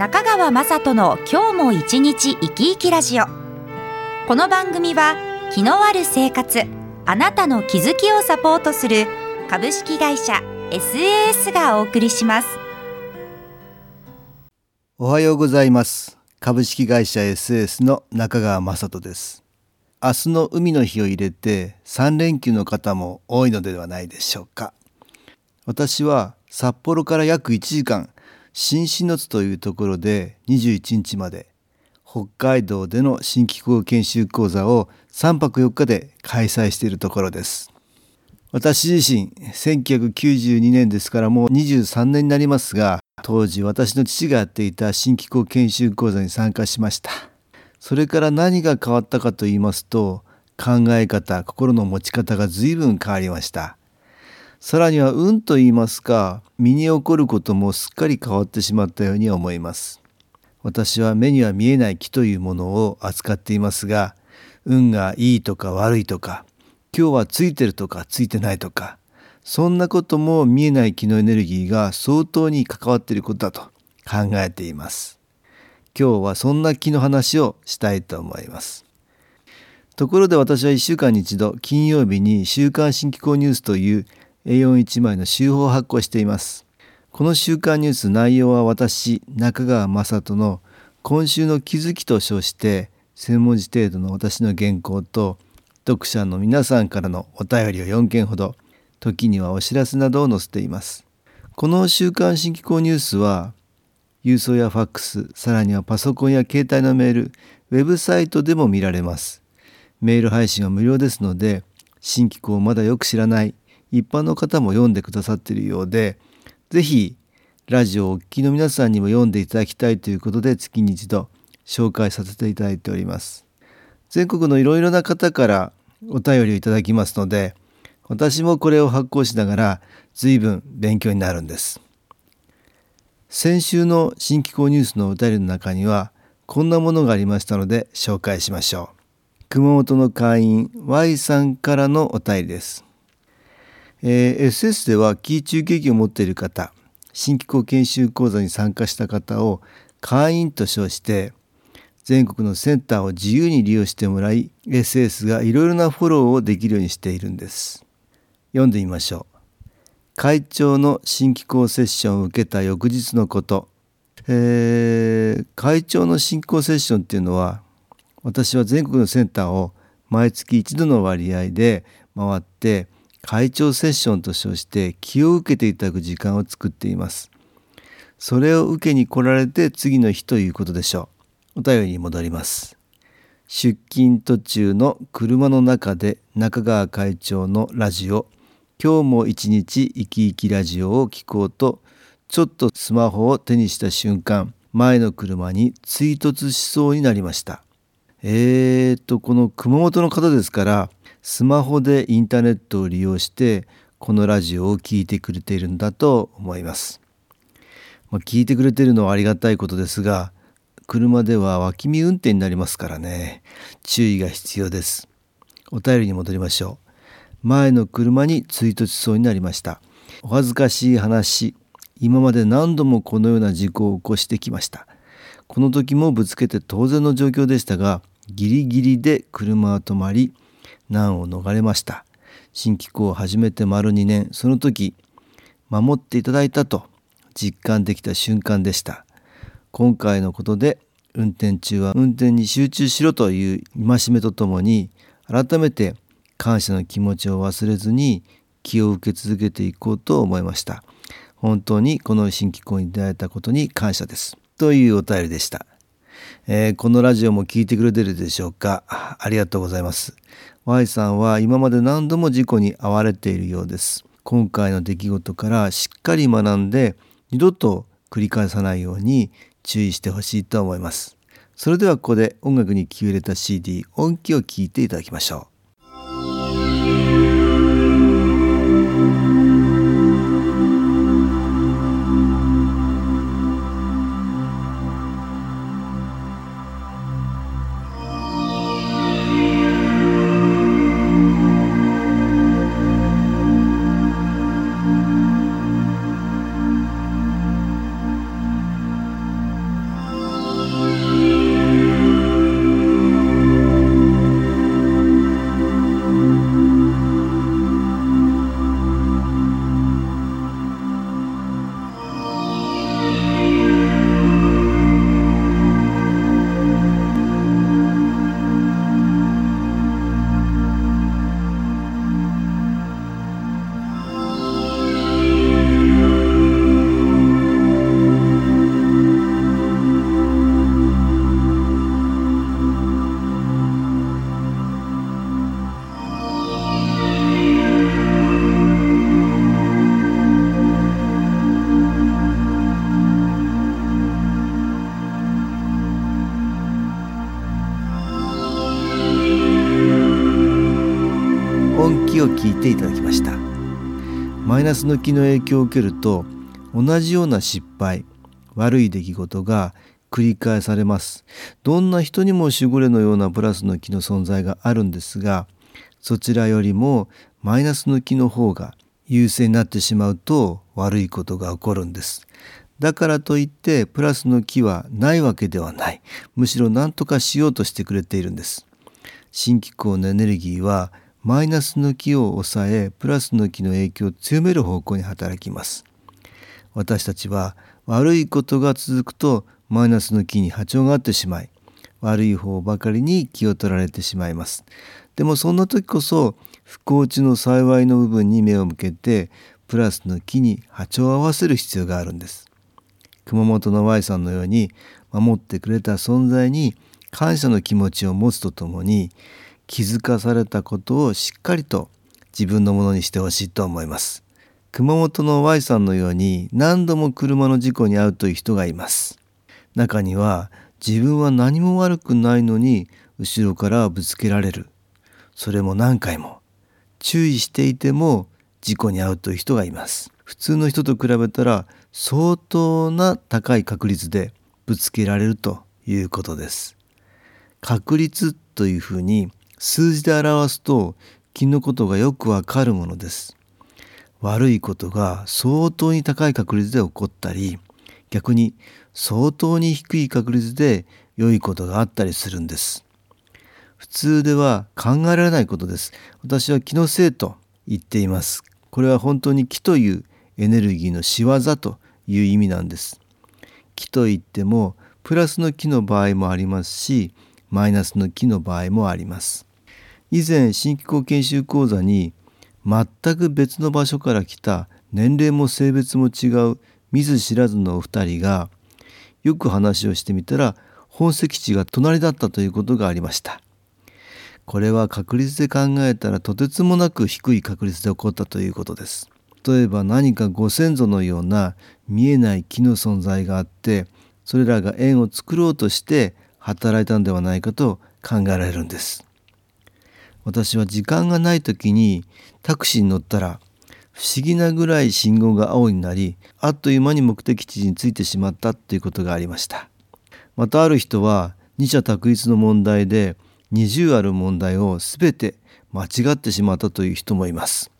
中川雅人の今日も一日生き生きラジオ。この番組は気のある生活あなたの気づきをサポートする株式会社 SAS がお送りします。おはようございます。株式会社 SAS の中川雅人です。明日の海の日を入れて3連休の方も多いのではないでしょうか。私は札幌から約1時間新篠津というところで21日まで北海道での新機構研修講座を3泊4日で開催しているところです。私自身1992年ですからもう23年になりますが当時私の父がやっていた新機構研修講座に参加しました。それから何が変わったかと言いますと考え方心の持ち方が随分変わりました。さらには運と言いますか身に起こることもすっかり変わってしまったように思います。私は目には見えない木というものを扱っていますが運がいいとか悪いとか今日はついてるとかついてないとかそんなことも見えない気のエネルギーが相当に関わっていることだと考えています。今日はそんな気の話をしたいと思います。ところで私は1週間に一度金曜日に週刊新機構ニュースという A41 枚の週報を発行しています。この週刊ニュース内容は私中川雅人の今週の気づきと称して専文字程度の私の原稿と読者の皆さんからのお便りを4件ほど時にはお知らせなどを載せています。この週刊新機構ニュースは郵送やファックスさらにはパソコンや携帯のメールウェブサイトでも見られます。メール配信は無料ですので新機構をまだよく知らない一般の方も読んでくださっているようで是非ラジオをお聴きの皆さんにも読んでいただきたいということで月に一度紹介させていただいております。全国のいろいろな方からお便りをいただきますので私もこれを発行しながら随分勉強になるんです。先週の新機構ニュースのお便りの中にはこんなものがありましたので紹介しましょう。熊本の会員 Y さんからのお便りです。えー、SS ではキー中継機を持っている方新機構研修講座に参加した方を会員と称して全国のセンターを自由に利用してもらい SS がいろいろなフォローをできるようにしているんです。読んでみましょう。会長の新機構セッションを受けた翌日のこと、えー、会長の新機構セッションっていうのは私は全国のセンターを毎月一度の割合で回って会長セッションと称して気を受けていただく時間を作っています。それを受けに来られて次の日ということでしょう。お便りに戻ります。出勤途中の車の中で中川会長のラジオ。今日も一日生き生きラジオを聞こうとちょっとスマホを手にした瞬間前の車に追突しそうになりました。えーとこの熊本の方ですからスマホでインターネットを利用してこのラジオを聴いてくれているんだと思います。まあ、聞いてくれているのはありがたいことですが車では脇見運転になりますからね注意が必要です。お便りに戻りましょう。前の車に追突しそうになりました。お恥ずかしい話今まで何度もこのような事故を起こしてきました。この時もぶつけて当然の状況でしたがギリギリで車は止まり難を逃れました。新機構を始めて丸2年。その時守っていただいたと実感できた瞬間でした。今回のことで運転中は運転に集中しろという戒めとともに改めて感謝の気持ちを忘れずに気を受け続けていこうと思いました。本当にこの新機構に出会えたことに感謝です。というお便りでした、えー、このラジオも聞いてくれてるでしょうか？ありがとうございます Y さんは今まで何度も事故に遭われているようです。今回の出来事からしっかり学んで二度と繰り返さないように注意してほしいと思います。それではここで音楽に気を入れた CD 音機を聴いていただきましょう。音気を聞いていただきました。マイナスの気の影響を受けると同じような失敗悪い出来事が繰り返されます。どんな人にも守護霊のようなプラスの気の存在があるんですがそちらよりもマイナスの気の方が優勢になってしまうと悪いことが起こるんです。だからといってプラスの気はないわけではない。むしろ何とかしようとしてくれているんです。新機構のエネルギーはマイナスの気を抑えプラスの気の影響を強める方向に働きます。私たちは悪いことが続くとマイナスの気に波長があってしまい悪い方ばかりに気を取られてしまいます。でもそんな時こそ不幸地の幸いの部分に目を向けてプラスの気に波長を合わせる必要があるんです。熊本の Y さんのように守ってくれた存在に感謝の気持ちを持つとともに気づかされたことをしっかりと自分のものにしてほしいと思います。熊本の Y さんのように何度も車の事故に遭うという人がいます。中には自分は何も悪くないのに後ろからぶつけられる。それも何回も注意していても事故に遭うという人がいます。普通の人と比べたら相当な高い確率でぶつけられるということです。確率というふうに数字で表すと気のことがよくわかるものです。悪いことが相当に高い確率で起こったり逆に相当に低い確率で良いことがあったりするんです。普通では考えられないことです。私は気のせいと言っています。これは本当に気というエネルギーの仕業という意味なんです。気といってもプラスの気の場合もありますしマイナスの気の場合もあります。以前新機構研修講座に全く別の場所から来た年齢も性別も違う見ず知らずのお二人がよく話をしてみたら本籍地が隣だったということがありましたこれは確率で考えたらとてつもなく低い確率で起こったということです例えば何かご先祖のような見えない木の存在があってそれらが縁を作ろうとして働いたのではないかと考えられるんです私は時間がない時にタクシーに乗ったら不思議なぐらい信号が青になりあっという間に目的地に着いてしまったということがありました。またある人は二者択一の問題で20ある問題を全て間違ってしまったという人もいます。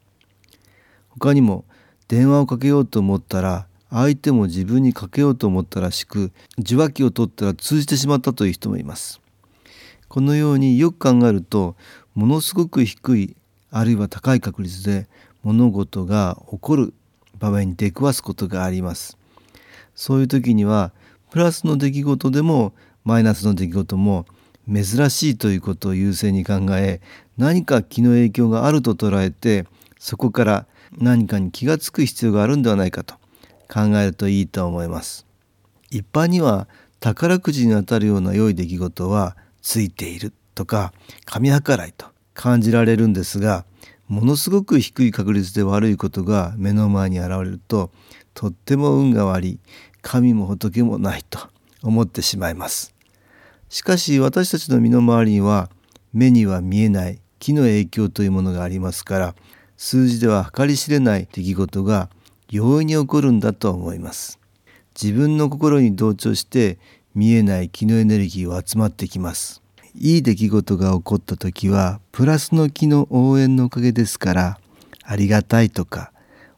他にも電話をかけようと思ったら相手も自分にかけようと思ったらしく受話器を取ったら通じてしまったという人もいます。このようによく考えるとものすごく低いあるいは高い確率で物事が起こる場面に出くわすことがあります。そういう時にはプラスの出来事でもマイナスの出来事も珍しいということを優先に考え何か気の影響があると捉えてそこから何かに気が付く必要があるんではないかと考えるといいと思います。一般には宝くじにあたるような良い出来事はついている。とか神計らいと感じられるんですがものすごく低い確率で悪いことが目の前に現れるととっても運が悪い神も仏もないと思ってしまいます。しかし私たちの身の回りには目には見えない気の影響というものがありますから数字では計り知れない出来事が容易に起こるんだと思います。自分の心に同調して見えない気のエネルギーは集まってきます。いい出来事が起こった時はプラスの気の応援のおかげですからありがたいとか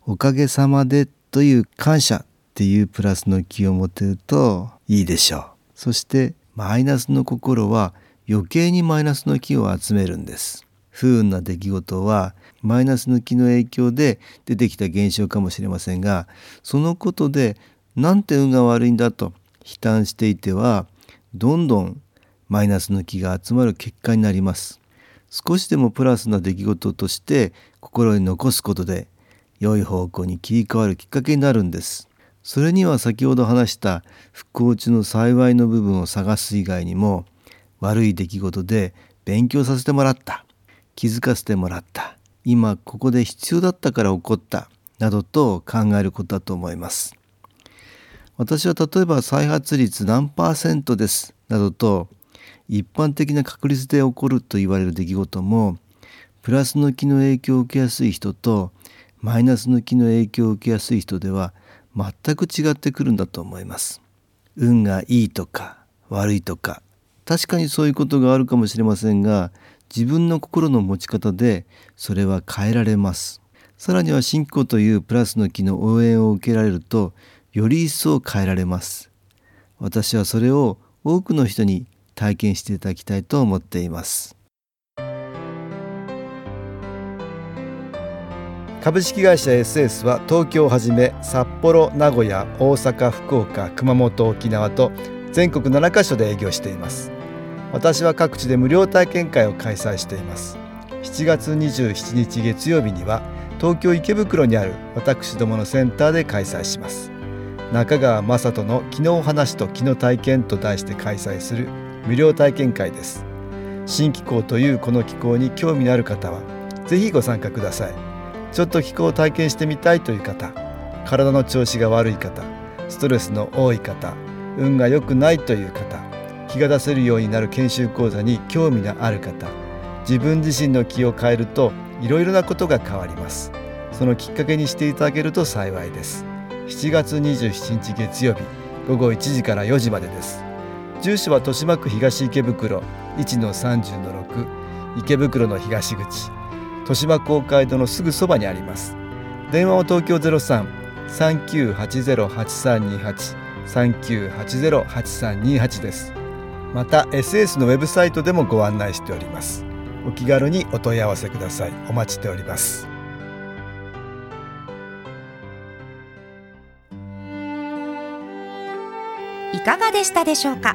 おかげさまでという感謝っていうプラスの気を持てるといいでしょう。そしてマイナスの心は余計にマイナスの気を集めるんです。不運な出来事はマイナスの気の影響で出てきた現象かもしれませんがそのことでなんて運が悪いんだと悲嘆していてはどんどんマイナスの気が集まる結果になります。少しでもプラスな出来事として心に残すことで良い方向に切り替わるきっかけになるんです。それには先ほど話した復興中の幸いの部分を探す以外にも悪い出来事で勉強させてもらった。気づかせてもらった。今ここで必要だったから起こった。などと考えることだと思います。私は例えば再発率何パーセントです。などと一般的な確率で起こると言われる出来事もプラスの気の影響を受けやすい人とマイナスの気の影響を受けやすい人では全く違ってくるんだと思います。運がいいとか悪いとか。確かにそういうことがあるかもしれませんが自分の心の持ち方でそれは変えられます。さらには信仰というプラスの気の応援を受けられるとより一層変えられます。私はそれを多くの人に体験していただきたいと思っています。株式会社 SS は東京をはじめ札幌名古屋大阪福岡熊本沖縄と全国7カ所で営業しています。私は各地で無料体験会を開催しています。7月27日月曜日には東京池袋にある私どものセンターで開催します。中川雅人の「昨日話と昨日体験」と題して開催する無料体験会です。新気候というこの気候に興味のある方はぜひご参加ください。ちょっと気候を体験してみたいという方体の調子が悪い方ストレスの多い方運が良くないという方気が出せるようになる研修講座に興味のある方自分自身の気を変えるといろいろなことが変わります。そのきっかけにしていただけると幸いです。7月27日月曜日午後1時から4時までです。住所は豊島区東池袋1-30-6池袋の東口豊島公会堂のすぐそばにあります。電話は東京03-3980-8328 3980-8328です。また SS のウェブサイトでもご案内しております。お気軽にお問い合わせください。お待ちしております。いかがでしたでしょうか？